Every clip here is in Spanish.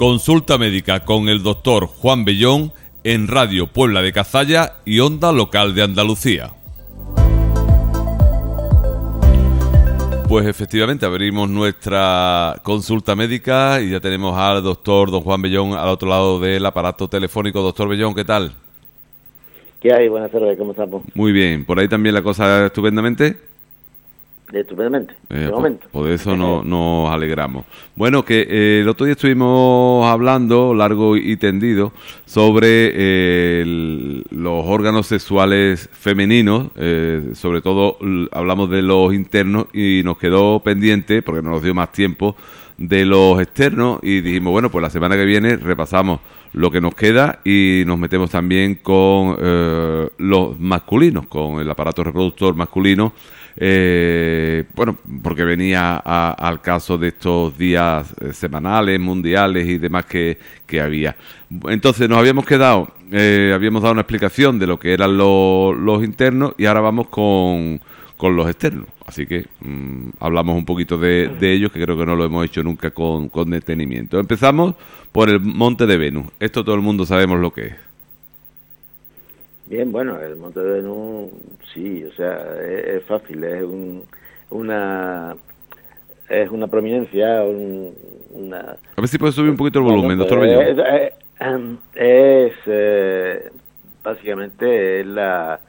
Consulta médica con el doctor Juan Bellón en Radio Puebla de Cazalla y Onda Local de Andalucía. Pues efectivamente abrimos nuestra consulta médica y ya tenemos al doctor don Juan Bellón al otro lado del aparato telefónico. Doctor Bellón, ¿qué tal? ¿Qué hay? Buenas tardes, ¿cómo estamos? Muy bien, ¿por ahí también la cosa estupendamente? Estupendamente, de eh, momento. Por, eso nos alegramos. Bueno, que eh, el otro día estuvimos hablando largo y tendido sobre eh, los órganos sexuales femeninos, sobre todo hablamos de los internos y nos quedó pendiente, porque no nos dio más tiempo, de los externos y dijimos, bueno, pues la semana que viene repasamos lo que nos queda y nos metemos también con los masculinos, con el aparato reproductor masculino eh, bueno, porque venía al caso de estos días eh, semanales, mundiales y demás que, había. Entonces nos habíamos quedado, eh, habíamos dado una explicación de lo que eran los internos y ahora vamos con, los externos. Así que mm, hablamos un poquito de, ellos, que creo que no lo hemos hecho nunca con, con detenimiento. Empezamos por el Monte de Venus. Esto todo el mundo sabemos lo que es. Bien, bueno, el Monte de Venus, sí, o sea, es, fácil, es un, una es una prominencia, una... A ver si puedes subir un poquito el volumen, doctor Bellón. Es, es eh, básicamente la,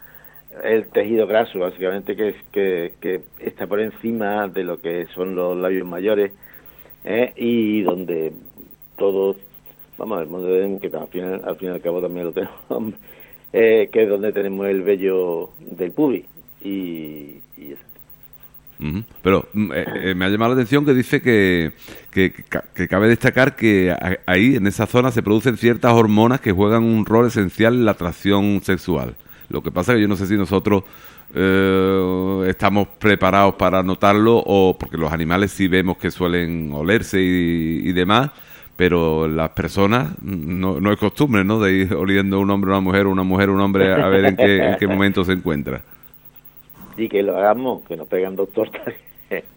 el tejido graso, básicamente, que, es, que, que está por encima de lo que son los labios mayores ¿eh? y donde todos, vamos, el Monte de que al fin, al fin y al cabo también lo tenemos eh, que es donde tenemos el vello del pubi. Y, Pero mm, eh, eh, me ha llamado la atención que dice que, que, cabe destacar que ahí, en esa zona, se producen ciertas hormonas que juegan un rol esencial en la atracción sexual. Lo que pasa es que yo no sé si nosotros estamos preparados para notarlo o porque los animales sí vemos que suelen olerse y, y demás pero las personas no, no es costumbre, ¿no? De ir oliendo un hombre a una mujer, una mujer a un hombre a ver en qué, en qué momento se encuentra. Y que lo hagamos, que nos pegan doctor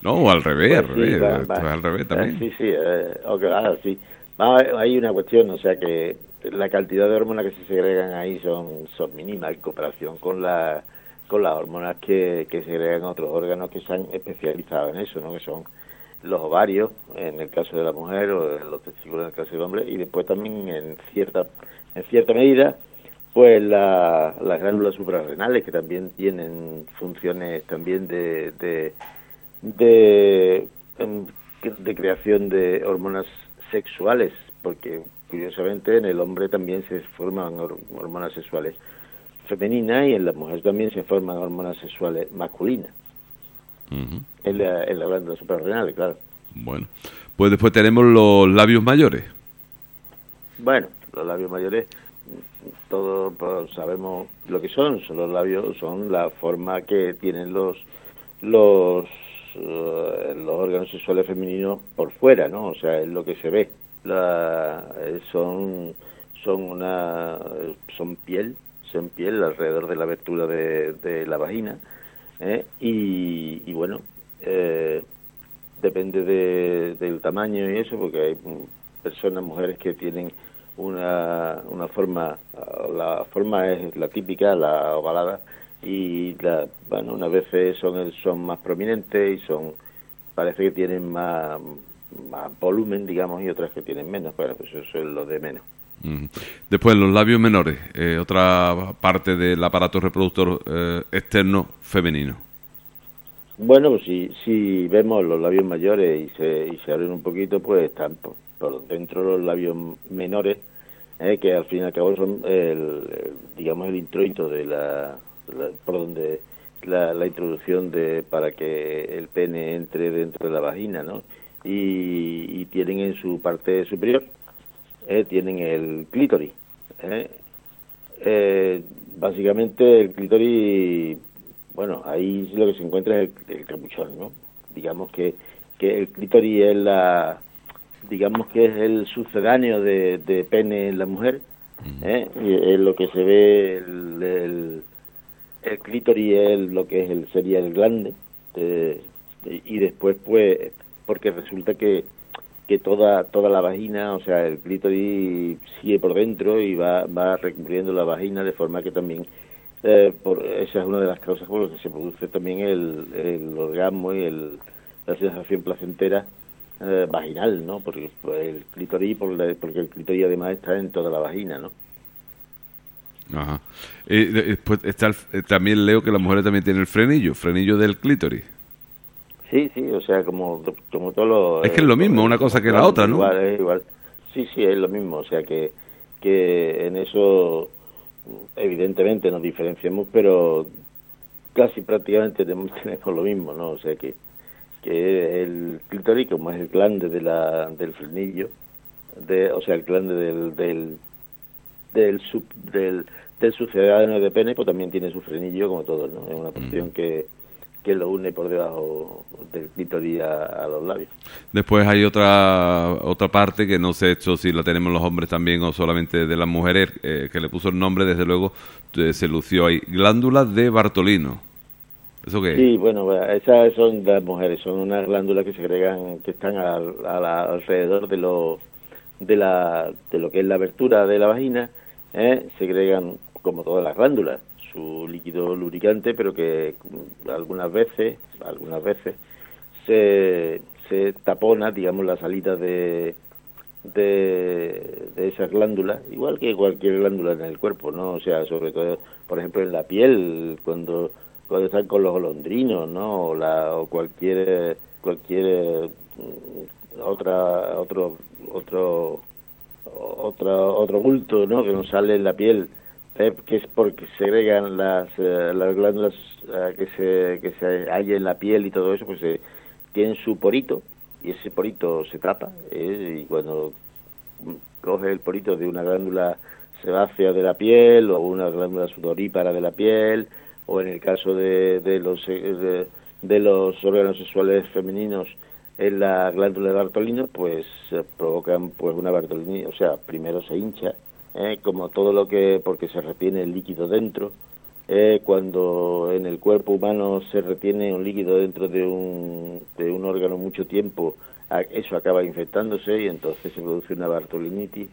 No, o al revés, al, pues revés al revés también. Sí, sí, eh, ah, sí. hay una cuestión, o sea que la cantidad de hormonas que se segregan ahí son, son mínimas en comparación con la con las hormonas que, que segregan otros órganos que se han especializado en eso, ¿no? Que son los ovarios, en el caso de la mujer, o los testículos en el caso del hombre, y después también en cierta, en cierta medida, pues las glándulas suprarrenales, que también tienen funciones también de, de creación de hormonas sexuales, porque curiosamente en el hombre también se forman hormonas sexuales femeninas y en la mujer también se forman hormonas sexuales masculinas en, la, en la glándula suprarrenal, claro. Bueno, pues después tenemos los labios mayores. Bueno, los labios mayores, todos pues, sabemos lo que son, son los labios, son la forma que tienen los los eh, los órganos sexuales femeninos por fuera, ¿no? O sea, es lo que se ve. La, eh, son son una son piel, son piel alrededor de la abertura de, de la vagina ¿eh? y, bueno, eh, depende del tamaño y eso, porque hay personas, mujeres que tienen una, una forma, la forma es la típica, la ovalada, y la, bueno, unas veces son, son más prominentes y son, parece que tienen más, más volumen, digamos, y otras que tienen menos, bueno, pues eso es lo de menos. Después, los labios menores, eh, otra parte del aparato reproductor eh, externo femenino. Bueno, si, si vemos los labios mayores y se, y se abren un poquito, pues están por, dentro los labios menores, eh, que al fin y al cabo son, el, digamos, el introito de la, por donde la, la, introducción de para que el pene entre dentro de la vagina, ¿no? Y, y tienen en su parte superior eh, tienen el clítoris. Eh. Eh, básicamente el clítoris, bueno, ahí lo que se encuentra es el, capuchón, ¿no? Digamos que, que el clítoris es la, digamos que es el sucedáneo de, de pene en la mujer, y es lo que se ve, el, el, el clítoris es lo que es el, sería el glande, y después pues, porque resulta que que toda toda la vagina, o sea, el clítoris sigue por dentro y va, va recubriendo la vagina de forma que también eh, por, esa es una de las causas por las que se produce también el, el orgasmo y el, la sensación placentera eh, vaginal, ¿no? Porque el clítoris, porque el clítoris además está en toda la vagina, ¿no? Ajá. Eh, después está también leo que las mujeres también tienen el frenillo, frenillo del clítoris. Sí, sí, o sea, como, como todos los... Es que es lo mismo, una cosa que la otra, ¿no? Igual, es igual. Sí, sí, es lo mismo, o sea, que, que en eso evidentemente nos diferenciamos, pero casi prácticamente tenemos, lo mismo, ¿no? O sea que, que el clítoris, como es el glande de la, del frenillo, de, o sea, el glande del, del, del, sub, del, del sucedáneo de pene, pues también tiene su frenillo como todo, ¿no? Es una cuestión que que lo une por debajo del clítoris a, los labios. Después hay otra otra parte que no sé hecho si la tenemos los hombres también o solamente de las mujeres, eh, que le puso el nombre, desde luego, eh, se lució ahí. Glándulas de Bartolino. ¿Eso qué Sí, bueno, esas son las mujeres, son unas glándulas que se agregan, que están alrededor de lo, de, la, de lo que es la abertura de la vagina, ¿eh? se agregan como todas las glándulas su líquido lubricante, pero que algunas veces, algunas veces se, tapona, digamos, la salida de, de, de glándulas, igual que cualquier glándula en el cuerpo, ¿no? O sea, sobre todo, por ejemplo, en la piel, cuando cuando están con los golondrinos, ¿no? O, la, o cualquier cualquier mm, otra otro otro otro otro bulto, ¿no? Que nos sale en la piel que es porque segregan las, eh, las glándulas eh, que se que se hay en la piel y todo eso, pues eh, tienen su porito y ese porito se tapa y cuando coge el porito de una glándula sebácea de la piel o una glándula sudorípara de la piel o en el caso de, de los de, de, los órganos sexuales femeninos en la glándula de Bartolino pues provocan pues una Bartolini, o sea, primero se hincha ¿eh? como todo lo que, porque se retiene el líquido dentro, eh, cuando en el cuerpo humano se retiene un líquido dentro de un, de un órgano mucho tiempo, eso acaba infectándose y entonces se produce una bartolinitis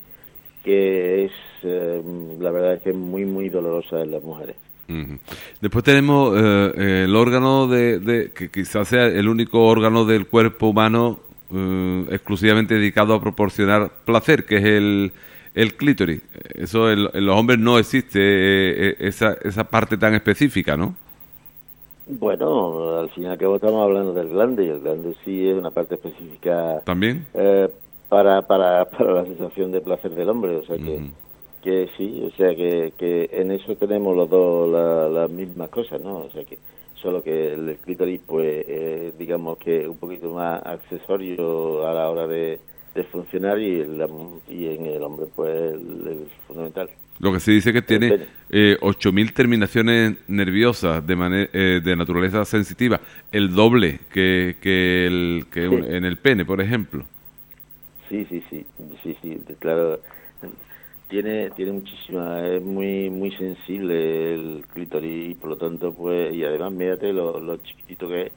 que es, eh, la verdad es que es muy, muy dolorosa en las mujeres. Después tenemos el órgano de, que quizás sea el único órgano del cuerpo humano exclusivamente dedicado a proporcionar placer, que es el, el clítoris. Eso en, los hombres no existe eh, eh, esa, esa parte tan específica, ¿no? Bueno, al fin y al cabo estamos hablando del glande y el glande sí es una parte específica. ¿También? Eh, para, para, para la sensación de placer del hombre, o sea que, que sí, o sea que, que en eso tenemos los dos las mismas cosas, ¿no? O sea que solo que el clítoris pues digamos que un poquito más accesorio a la hora de, de funcionar y, y en el hombre pues el, fundamental. Lo que se dice que tiene eh, 8.000 terminaciones nerviosas de, eh, de naturaleza sensitiva, el doble que, que, el, que en el pene, por ejemplo. Sí, sí, sí, sí, sí, claro. Tiene, tiene muchísima, es muy muy sensible el clítoris y por lo tanto, pues, y además, mírate lo, lo chiquitito que es,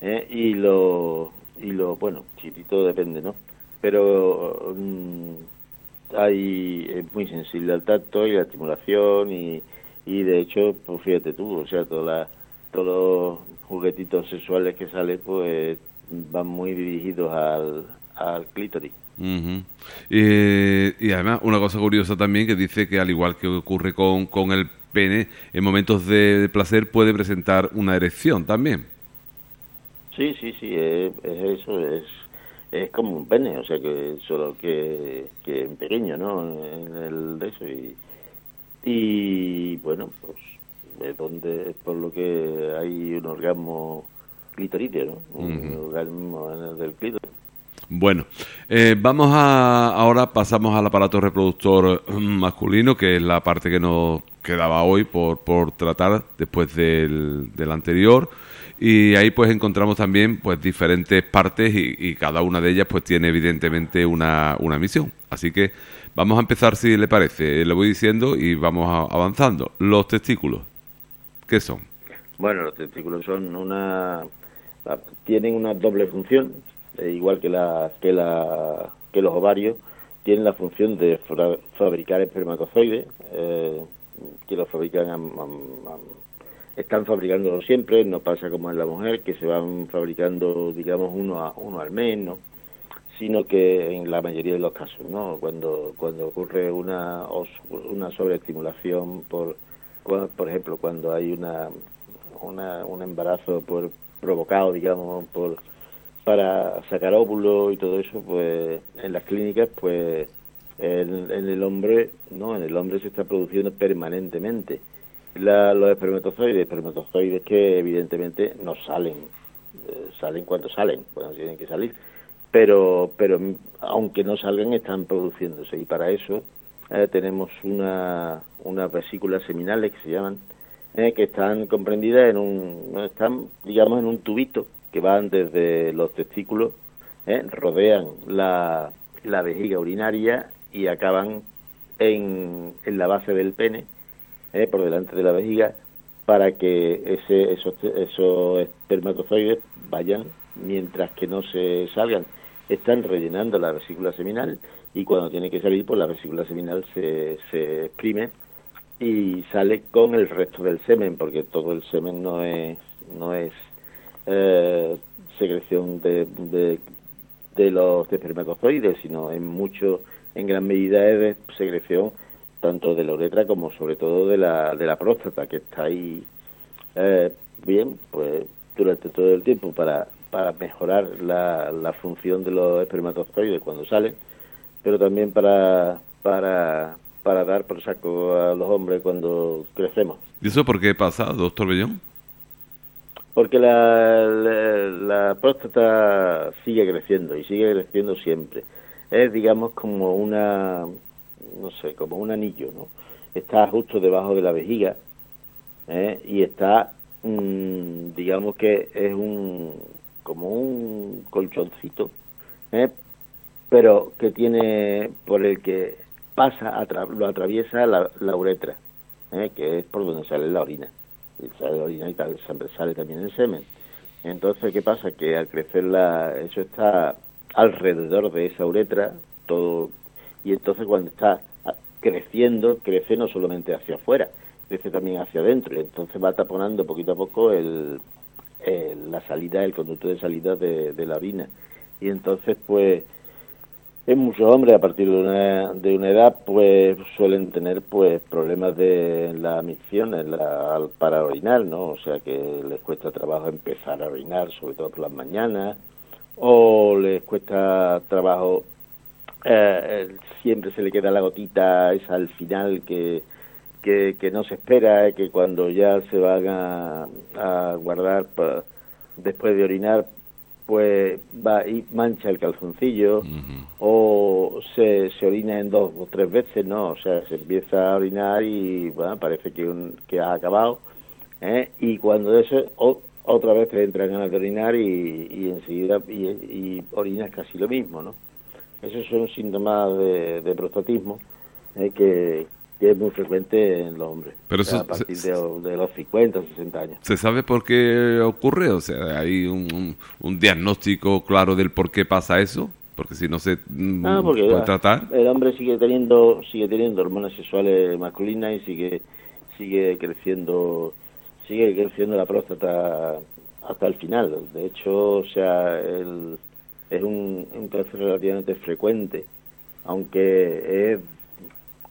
¿eh? y lo, y lo, bueno, chiquitito depende, ¿no? Pero mm, hay, es muy sensible al tacto y la estimulación y, y de hecho, pues fíjate tú, o sea, todos los juguetitos sexuales que salen pues van muy dirigidos al, al clítoris. y además, una cosa curiosa también que dice que al igual que ocurre con, con el pene, en momentos de, placer puede presentar una erección también. Sí, sí, sí, es eso, es es como un pene, o sea que solo que, que en pequeño, ¿no? En el de eso y, y bueno, pues es donde por lo que hay un orgasmo clitorídeo, ¿no? Un orgasmo del clítoris. Bueno, eh, vamos a ahora pasamos al aparato reproductor masculino, que es la parte que nos quedaba hoy por, por tratar después del, del anterior y ahí pues encontramos también pues diferentes partes y, cada una de ellas pues tiene evidentemente una, una, misión. Así que vamos a empezar si le parece, le voy diciendo y vamos avanzando. Los testículos, ¿qué son? Bueno, los testículos son una... tienen una doble función, eh, igual que, la, que, la, que los ovarios, tienen la función de fabricar espermatozoides, eh, que los fabrican, están fabricándolo siempre, no pasa como en la mujer, que se van fabricando, digamos, uno, a, uno al mes, sino que en la mayoría de los casos, ¿no? Cuando, cuando ocurre una, una sobreestimulación por, por ejemplo, cuando hay una, una, un embarazo por provocado, digamos, por para sacar óvulos y todo eso, pues en las clínicas, pues en, el hombre, no, en el hombre se está produciendo permanentemente. los espermatozoides, espermatozoides que evidentemente no salen, eh, salen cuando salen, cuando tienen que salir, pero, pero aunque no salgan están produciéndose y para eso eh, tenemos una, unas vesículas seminales que se llaman, eh, que están comprendidas en un, están digamos en un tubito que van desde los testículos, rodean la, la, vejiga urinaria y acaban en, en la base del pene, ¿eh? por delante de la vejiga, para que ese, esos, esos espermatozoides vayan mientras que no se salgan. Están rellenando la vesícula seminal y cuando tiene que salir, pues la vesícula seminal se, se exprime y sale con el resto del semen, porque todo el semen no es, no es eh, secreción de, de, los espermatozoides, sino en mucho, en gran medida es de secreción tanto de la uretra como sobre todo de la, de la próstata, que está ahí eh, bien, pues durante todo el tiempo para, para mejorar la, la función de los espermatozoides cuando salen, pero también para, para, para dar por saco a los hombres cuando crecemos. ¿Y eso por qué pasa, doctor Bellón? porque la, la, próstata sigue creciendo y sigue creciendo siempre. Es, digamos, como una, no sé, como un anillo, ¿no? Está justo debajo de la vejiga ¿eh? y está, mm, digamos que es un, como un colchoncito, ¿eh? pero que tiene, por el que pasa, lo atraviesa la, la uretra, ¿eh? que es por donde sale la orina y sale también el semen. Entonces, ¿qué pasa? Que al crecer la, eso está alrededor de esa uretra, todo, y entonces cuando está creciendo, crece no solamente hacia afuera, crece también hacia adentro, y entonces va taponando poquito a poco el, la salida, el conducto de salida de, la orina. Y entonces, pues, en muchos hombres a partir de una, de una edad pues suelen tener pues problemas de la micción la, para orinar, ¿no? O sea que les cuesta trabajo empezar a orinar, sobre todo por las mañanas, o les cuesta trabajo, eh, siempre se le queda la gotita esa al final que, que, que no se espera, que cuando ya se van a, a guardar después de orinar pues va y mancha el calzoncillo o se, se orina en dos o tres veces, ¿no? O sea, se empieza a orinar y bueno, parece que, un, que ha acabado ¿eh? y cuando eso otra vez te entran ganas de orinar y, y enseguida y, y, orinas casi lo mismo, ¿no? Esos son síntomas de, de prostatismo ¿eh? que, que es muy frecuente en los hombres. Pero a partir de, los 50, 60 años. ¿Se sabe por qué ocurre? O sea, ¿hay un, un, diagnóstico claro del por qué pasa eso? Porque si no se mm, ah, puede tratar. El hombre sigue teniendo sigue teniendo hormonas sexuales masculinas y sigue sigue creciendo sigue creciendo la próstata hasta el final. De hecho, o sea, el, es un, un cáncer relativamente frecuente, aunque es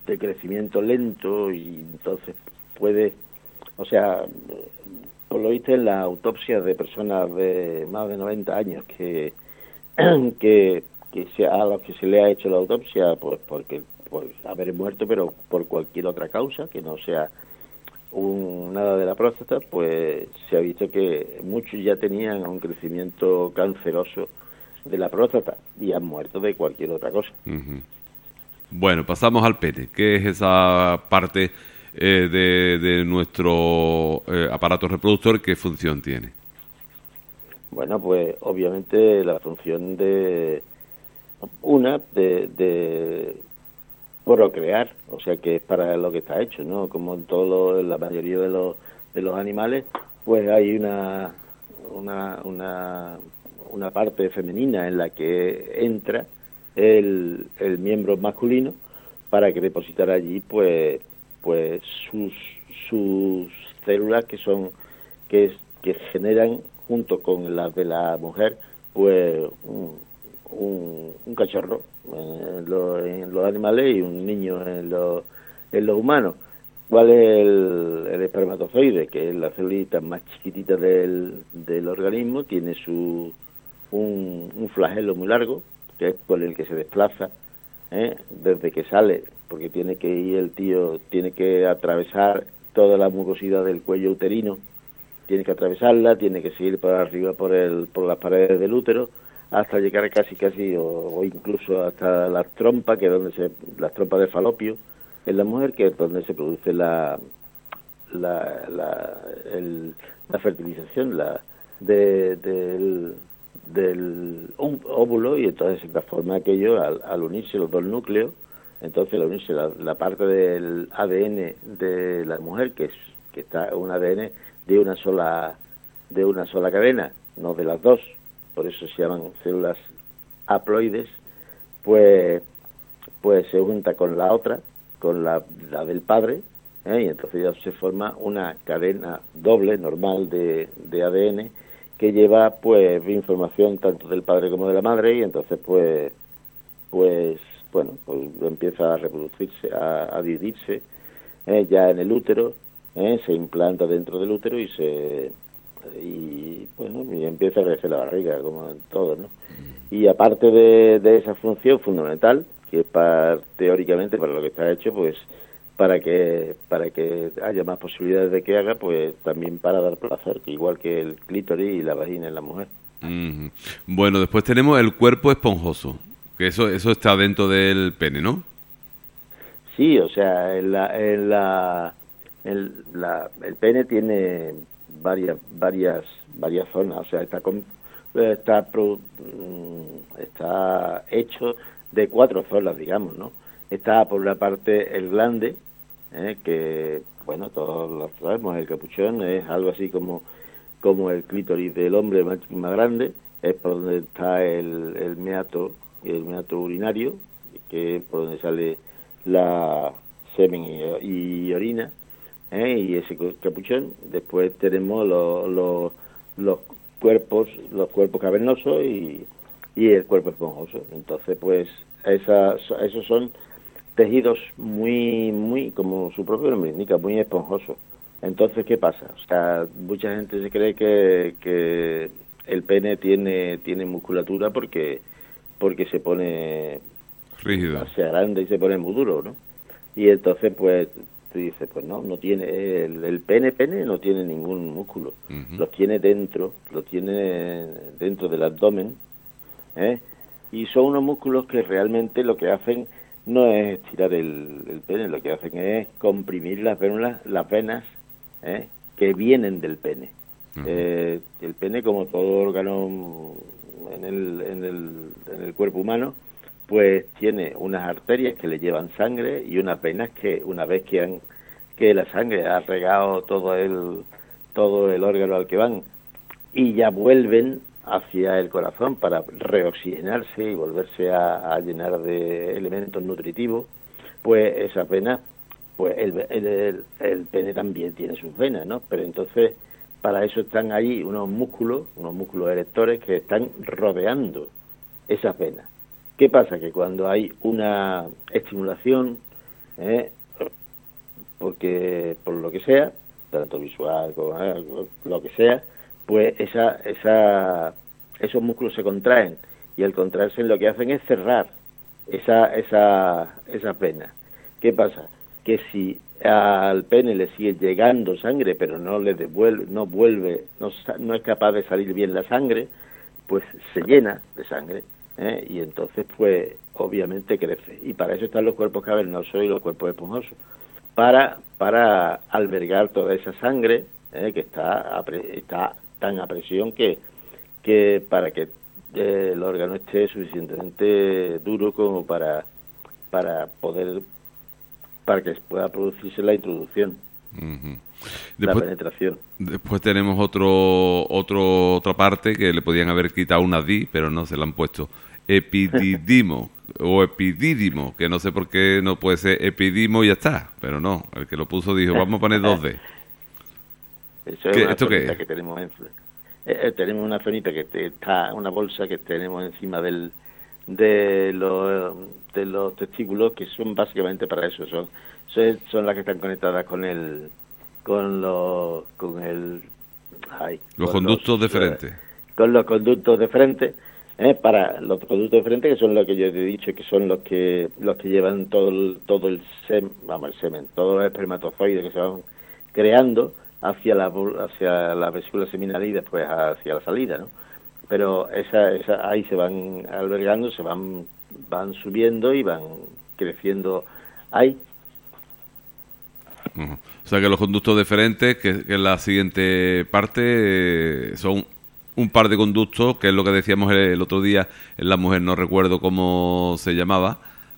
de crecimiento lento y entonces puede, o sea, por lo visto en la autopsia de personas de más de 90 años que, que, que se, a los que se le ha hecho la autopsia, pues porque por haber muerto, pero por cualquier otra causa que no sea un, nada de la próstata, pues se ha visto que muchos ya tenían un crecimiento canceroso de la próstata y han muerto de cualquier otra cosa. Bueno, pasamos al pene. ¿Qué es esa parte eh, de, nuestro eh, aparato reproductor? ¿Qué función tiene? Bueno, pues obviamente la función de una de, de procrear, o sea que es para lo que está hecho, ¿no? Como en todo la mayoría de los, de los animales, pues hay una, una, una una parte femenina en la que entra el, el miembro masculino para que depositara allí pues pues sus sus células que son que, que generan junto con las de la mujer pues un, un, cachorro en, los animales y un niño en, los en los humanos ¿Cuál es el, espermatozoide? Que es la célula más chiquitita del, del organismo, tiene su un, un, flagelo muy largo, que es por el que se desplaza ¿eh? desde que sale, porque tiene que ir el tío, tiene que atravesar toda la mucosidad del cuello uterino, tiene que atravesarla, tiene que seguir para arriba por, el, por las paredes del útero, hasta llegar casi casi o, incluso hasta las trompas, que es donde se, las trompas de falopio, en la mujer, que es donde se produce la, la, la, la fertilización la, del, del óvulo y entonces se transforma aquello al, unirse los dos núcleos, entonces al unirse la, parte del ADN de la mujer, que es que está un ADN de una sola de una sola cadena, no de las dos, por eso se llaman células haploides, pues pues se junta con la otra con la, del padre, ¿eh? y entonces ya se forma una cadena doble, normal, de, de ADN, que lleva pues información tanto del padre como de la madre, y entonces pues, pues bueno, pues empieza a reproducirse, a, dividirse ¿eh? ya en el útero, ¿eh? se implanta dentro del útero y se y bueno y empieza a crecer la barriga como en todo no y aparte de, de esa función fundamental que para, teóricamente para lo que está hecho, pues para que para que haya más posibilidades de que haga, pues también para dar placer, igual que el clítoris y la vagina en la mujer. Bueno, después tenemos el cuerpo esponjoso, que eso eso está dentro del pene, ¿no? Sí, o sea, en la, en la, el pene tiene varias varias varias zonas, o sea, está está mm, está hecho de cuatro zonas, digamos, ¿no? Está por una parte el glande, ¿eh? que, bueno, todos lo sabemos, el capuchón es algo así como, como el clítoris del hombre más, grande, es por donde está el, el meato, el meato urinario, que es por donde sale la semen y, orina, ¿eh? y ese capuchón. Después tenemos los, los cuerpos, los cuerpos cavernosos y y el cuerpo esponjoso. Entonces, pues, esas, esos son tejidos muy, muy, como su propio nombre indica, muy esponjosos. Entonces, ¿qué pasa? O sea, mucha gente se cree que, que el pene tiene, tiene musculatura porque, porque se pone rígido, se grande y se pone muy duro, ¿no? Y entonces, pues, tú dices, pues no, no tiene, el, pene, pene no tiene ningún músculo. Los tiene dentro, lo tiene dentro del abdomen, ¿eh? y son unos músculos que realmente lo que hacen no es estirar el, pene, lo que hacen es comprimir las venas, las venas ¿eh? que vienen del pene. Eh, el pene, como todo órgano en el, en, el, en el cuerpo humano, pues tiene unas arterias que le llevan sangre y unas venas que una vez que han que la sangre ha regado todo el todo el órgano al que van y ya vuelven hacia el corazón para reoxigenarse y volverse a, llenar de elementos nutritivos, pues esas venas, pues el, el, el, pene también tiene sus venas, ¿no? Pero entonces para eso están ahí unos músculos, unos músculos erectores que están rodeando esas venas. ¿Qué pasa? Que cuando hay una estimulación, ¿eh? porque por lo que sea, tanto visual como ¿eh? lo que sea, pues esa, esa, esos músculos se contraen y al contraerse lo que hacen es cerrar esa, esa, esa pena. ¿Qué pasa? Que si al pene le sigue llegando sangre, pero no le devuelve, no vuelve, no, no es capaz de salir bien la sangre, pues se llena de sangre ¿eh? y entonces pues obviamente crece. Y para eso están los cuerpos cavernosos y los cuerpos esponjosos, para, para albergar toda esa sangre ¿eh? que está, está tan a presión que, que para que eh, el órgano esté suficientemente duro como para, para poder para que pueda producirse la introducción. la penetración. Después tenemos otro, otro, otra parte que le podían haber quitado una di, pero no se la han puesto. Epididimo o epidídimo, que no sé por qué no puede ser epidimo y ya está, pero no, el que lo puso dijo, vamos a poner dos D. ¿Esto qué es? Que tenemos, eh, eh, tenemos una fenita que está, una bolsa que tenemos encima del, de los, de los testículos que son básicamente para eso, son, son, las que están conectadas con el, con los, con el, los conductos de frente. Con los conductos de frente, ¿eh? para los conductos de frente que son los que yo te he dicho que son los que los que llevan todo el, todo el semen, vamos, el semen, todos los espermatozoides que se van creando hacia la hacia la vesícula seminal y después hacia la salida, ¿no? Pero esa, esa ahí se van albergando, se van van subiendo y van creciendo ahí o sea que los conductos deferentes, que, que es la siguiente parte, eh, son un par de conductos, que es lo que decíamos el, otro día en la mujer, no recuerdo cómo se llamaba,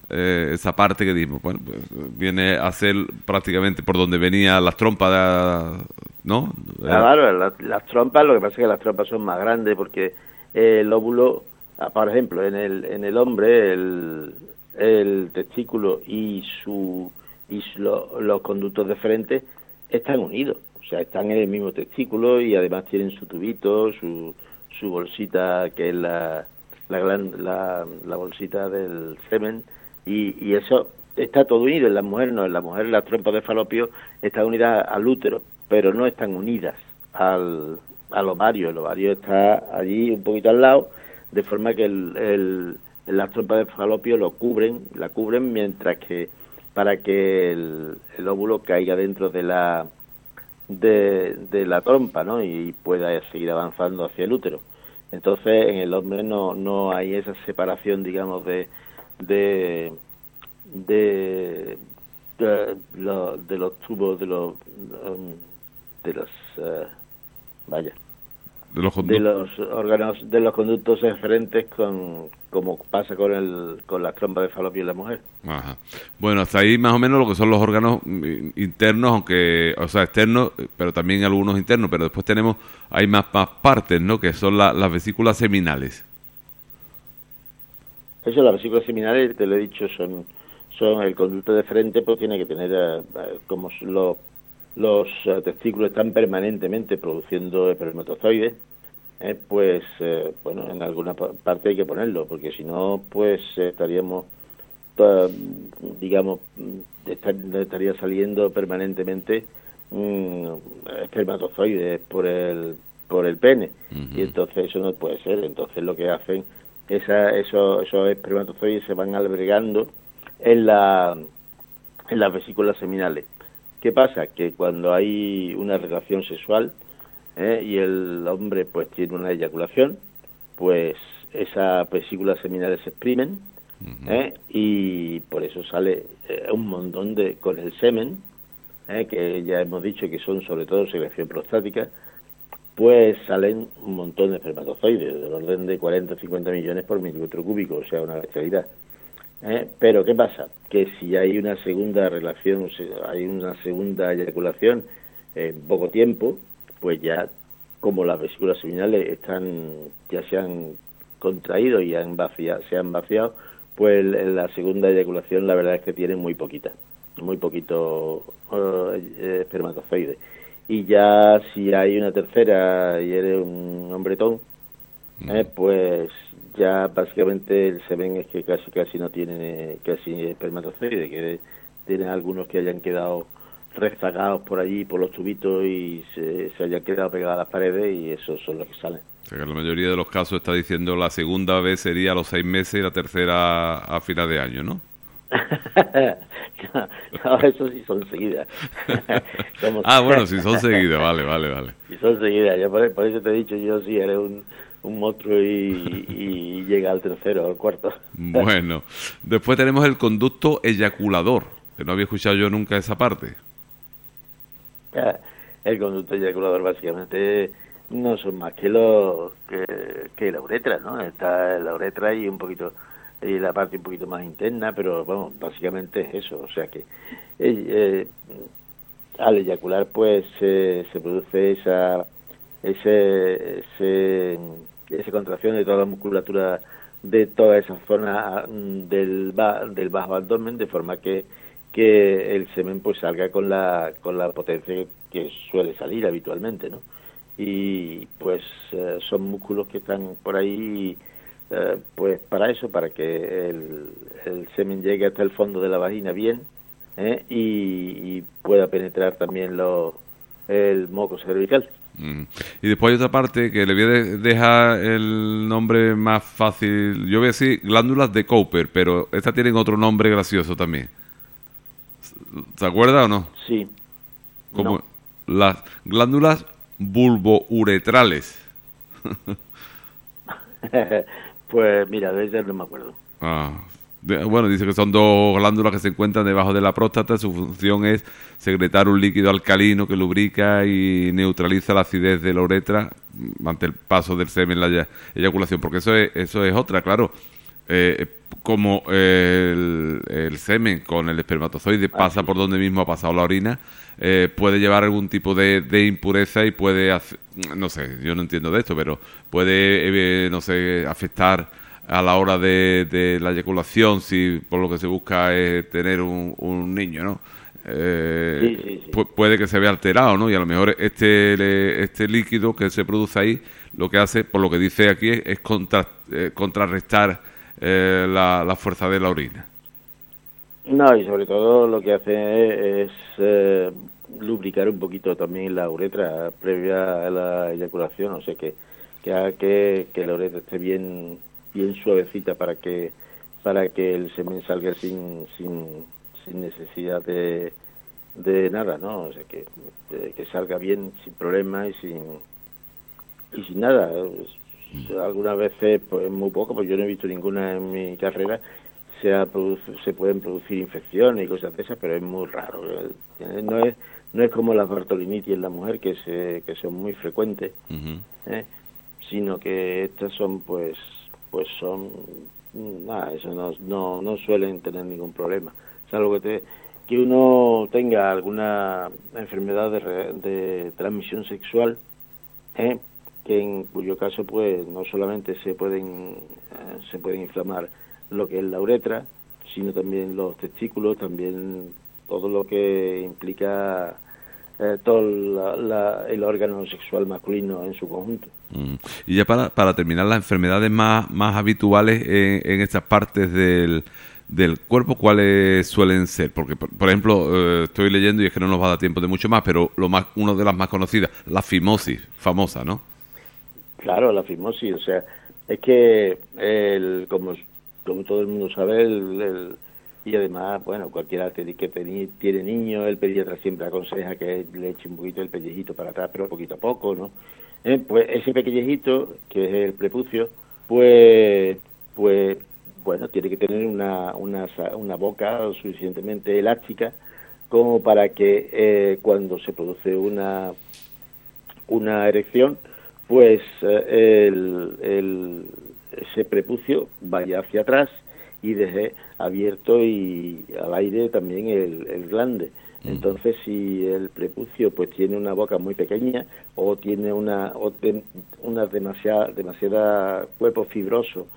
eh, esa parte que dimos, bueno, pues, viene a ser prácticamente por donde venían las trompas, ¿no? Claro, las, trompas, lo que pasa es que las trompas son más grandes porque el óvulo, ah, por ejemplo, en el, en el hombre, el, el testículo y su y los conductos de frente están unidos, o sea, están en el mismo testículo y además tienen su tubito, su, su bolsita que es la, la, la, bolsita del semen. Y, y, eso está todo unido, en la mujer no, en la mujer las trompas de falopio están unidas al útero, pero no están unidas al, ovario, el ovario está allí un poquito al lado, de forma que el, el, las trompas de falopio lo cubren, la cubren mientras que para que el, óvulo caiga dentro de la de, la trompa ¿no? y pueda seguir avanzando hacia el útero. Entonces, en el hombre no, no hay esa separación, digamos, de de, de, de, los tubos, de los, de los, eh, vaya, de los, órganos, de los conductos eferentes con, como pasa con, el, con la trompa de falopio en la mujer. Ajá. Bueno, hasta ahí más o menos lo que son los órganos internos, aunque, o sea, externos, pero también algunos internos, pero después tenemos, hay más, más partes, ¿no? Que son las vesículas seminales. Eso, las vesículas seminales, te lo he dicho, son, son el conducto de frente, pues tiene que tener, eh, como los los eh, testículos están permanentemente produciendo espermatozoides, eh, pues eh, bueno, en alguna parte hay que ponerlo, porque si no, pues estaríamos, digamos, estaría saliendo permanentemente mm, espermatozoides por el por el pene. Y entonces eso no puede ser. Entonces lo que hacen esa, esos, esos espermatozoides se van albergando en la en las vesículas seminales. ¿Qué pasa? Que cuando hay una relación sexual ¿eh? y el hombre pues tiene una eyaculación, pues esas vesículas seminales se exprimen ¿eh? y por eso sale eh, un montón de con el semen, que ya hemos dicho que son sobre todo secreción prostática, pues salen un montón de espermatozoides, del orden de 40 o 50 millones por milímetro cúbico, o sea, una bestialidad. ¿eh? Pero ¿qué pasa? Que si hay una segunda relación, hay una segunda eyaculación en poco tiempo, pues ya como las vesículas seminales están ya se han contraído y han vaciado, se han vaciado, pues la segunda eyaculación la verdad es que tiene muy poquita, muy poquito uh, espermatozoide. Y ya si hay una tercera y eres un hombretón, ¿eh? pues ya básicamente el semen es que casi casi no tiene casi espermatozoide, que tienen algunos que hayan quedado rezagados por allí, por los tubitos y se, hayan quedado pegados a las paredes y esos son los que salen. O sea que la mayoría de los casos está diciendo la segunda vez sería a los seis meses y la tercera a final de año, ¿no? no, eso sí son seguidas. ah, bueno, si son seguidas, vale, vale, vale. Si son seguidas, ya por, eso te he dicho, yo sí eres un, un monstruo y, llega al tercero, al cuarto. Bueno, después tenemos el conducto eyaculador, que no había escuchado yo nunca esa parte. El conducto eyaculador básicamente no son más que los que, la uretra, ¿no? Está la uretra y un poquito y la parte un poquito más interna, pero vamos, básicamente es eso, o sea que eh, eh, al eyacular pues se produce esa ese, ese, esa contracción de toda la musculatura de toda esa zona mm, del, del bajo abdomen de forma que, que el semen pues salga con la, con la potencia que suele salir habitualmente, ¿no? Y pues eh, son músculos que están por ahí eh, pues para eso, para que el, semen llegue hasta el fondo de la vagina bien ¿eh? y, pueda penetrar también lo, el moco cervical. Y después hay otra parte que le voy a dejar el nombre más fácil. Yo voy a decir glándulas de Cooper, pero estas tienen otro nombre gracioso también. ¿Se acuerda o no? Sí. Como las glándulas bulbouretrales. pues mira, de ellas no me acuerdo. Ah, bueno, dice que son dos glándulas que se encuentran debajo de la próstata. Su función es secretar un líquido alcalino que lubrica y neutraliza la acidez de la uretra ante el paso del semen en la eyaculación. Porque eso es, eso es otra, claro. Eh, como el, semen con el espermatozoide pasa por donde mismo ha pasado la orina, eh, puede llevar algún tipo de, impureza y puede, no sé, yo no entiendo de esto, pero puede, eh, no sé, afectar a la hora de, la eyaculación, si por lo que se busca es tener un, niño, ¿no? Eh, puede que se vea alterado, ¿no? Y a lo mejor este, este líquido que se produce ahí, lo que hace, por lo que dice aquí, es contra, contrarrestar eh, la, fuerza de la orina. No, y sobre todo lo que hace es, lubricar un poquito también la uretra previa a la eyaculación, o sea que, que haga que, que la uretra esté bien bien suavecita para que para que el semen salga sin, sin, sin necesidad de, de nada, ¿no? O sea, que, que salga bien, sin problema y sin, y sin nada. Algunas veces, pues muy poco, pues yo no he visto ninguna en mi carrera, se, se pueden producir infecciones y cosas de esas, pero es muy raro. No es, no es como las bartolinitis en la mujer, que, se, que son muy frecuentes, ¿eh? sino que estas son, pues, pues son nada eso no, no, no suelen tener ningún problema salvo que te, que uno tenga alguna enfermedad de, de transmisión sexual ¿eh? Que en cuyo caso pues no solamente se pueden eh, se pueden inflamar lo que es la uretra sino también los testículos también todo lo que implica eh, todo el órgano sexual masculino en su conjunto. Mm. Y ya para, para terminar, las enfermedades más, más habituales en, estas partes del, del cuerpo, ¿cuáles suelen ser? Porque, por, ejemplo, eh, estoy leyendo y es que no nos va a dar tiempo de mucho más, pero lo más, una de las más conocidas, la fimosis, famosa, ¿no? Claro, la fimosis, o sea, es que el, como, como todo el mundo sabe, el y además, bueno, cualquiera que tiene niños, el pediatra siempre aconseja que le eche un poquito el pellejito para atrás, pero poquito a poco, ¿no? Eh, pues ese pellejito, que es el prepucio, pues, pues, bueno, tiene que tener una, una, una boca suficientemente elástica como para que eh, cuando se produce una, una erección, pues eh, el, el, ese prepucio vaya hacia atrás y deje abierto y al aire también el, el glande. Entonces, si el prepucio pues tiene una boca muy pequeña o tiene una, una demasiada, demasiada cuerpo fibroso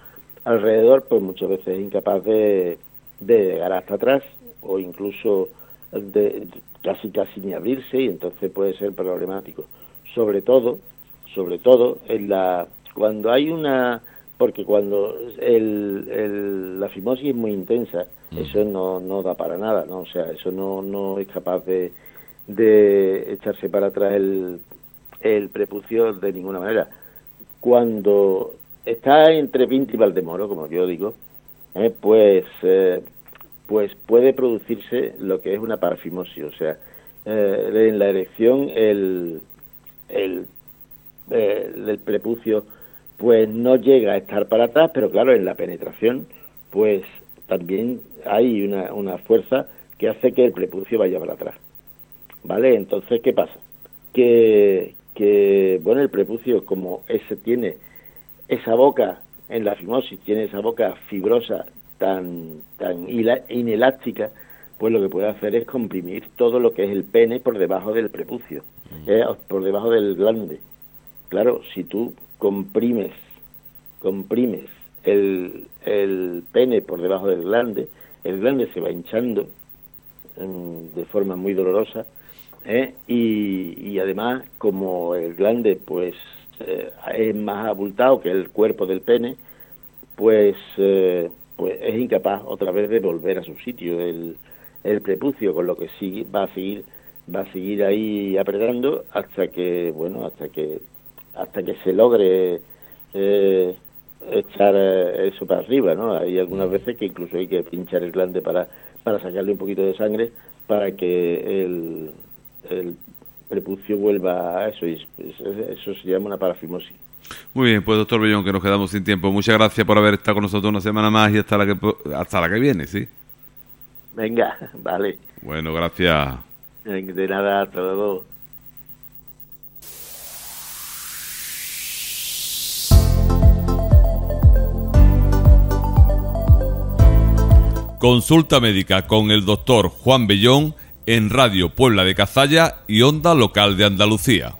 alrededor, pues muchas veces es incapaz de, de llegar hasta atrás o incluso de casi casi ni abrirse y entonces puede ser problemático. Sobre todo, sobre todo en la cuando hay una porque cuando el, la fimosis es muy intensa, mm. eso no, no da para nada, ¿no? O sea, eso no, no es capaz de, de echarse para atrás el, el prepucio de ninguna manera. Cuando está entre Pinto y Valdemoro, como yo digo, eh, pues, eh, pues puede producirse lo que es una parafimosis, o sea, eh, en la erección el, el, el prepucio pues no llega a estar para atrás, pero claro, en la penetración, pues también hay una, una fuerza que hace que el prepucio vaya para atrás. ¿Vale? Entonces, ¿qué pasa? Que, que bueno, el prepucio, como ese tiene esa boca en la fimosis, tiene esa boca fibrosa tan, tan inelástica, pues lo que puede hacer es comprimir todo lo que es el pene por debajo del prepucio, mm. eh, por debajo del glande. Claro, si tú comprimes, comprimes el, el pene por debajo del glande, el glande se va hinchando mm, de forma muy dolorosa ¿eh? y, además como el glande pues eh, es más abultado que el cuerpo del pene, pues, eh, pues es incapaz otra vez de volver a su sitio el, el prepucio, con lo que sí va a seguir va a seguir ahí apretando hasta que bueno hasta que hasta que se logre eh, echar eso para arriba, ¿no? Hay algunas veces que incluso hay que pinchar el glande para, para sacarle un poquito de sangre para que el, el prepucio vuelva a eso, y eso se llama una parafimosis. Muy bien, pues doctor Bellón, que nos quedamos sin tiempo. Muchas gracias por haber estado con nosotros una semana más y hasta la que, hasta la que viene, ¿sí? Venga, vale. Bueno, gracias. De nada, hasta luego. Consulta médica con el doctor Juan Bellón en Radio Puebla de Cazalla y Onda Local de Andalucía.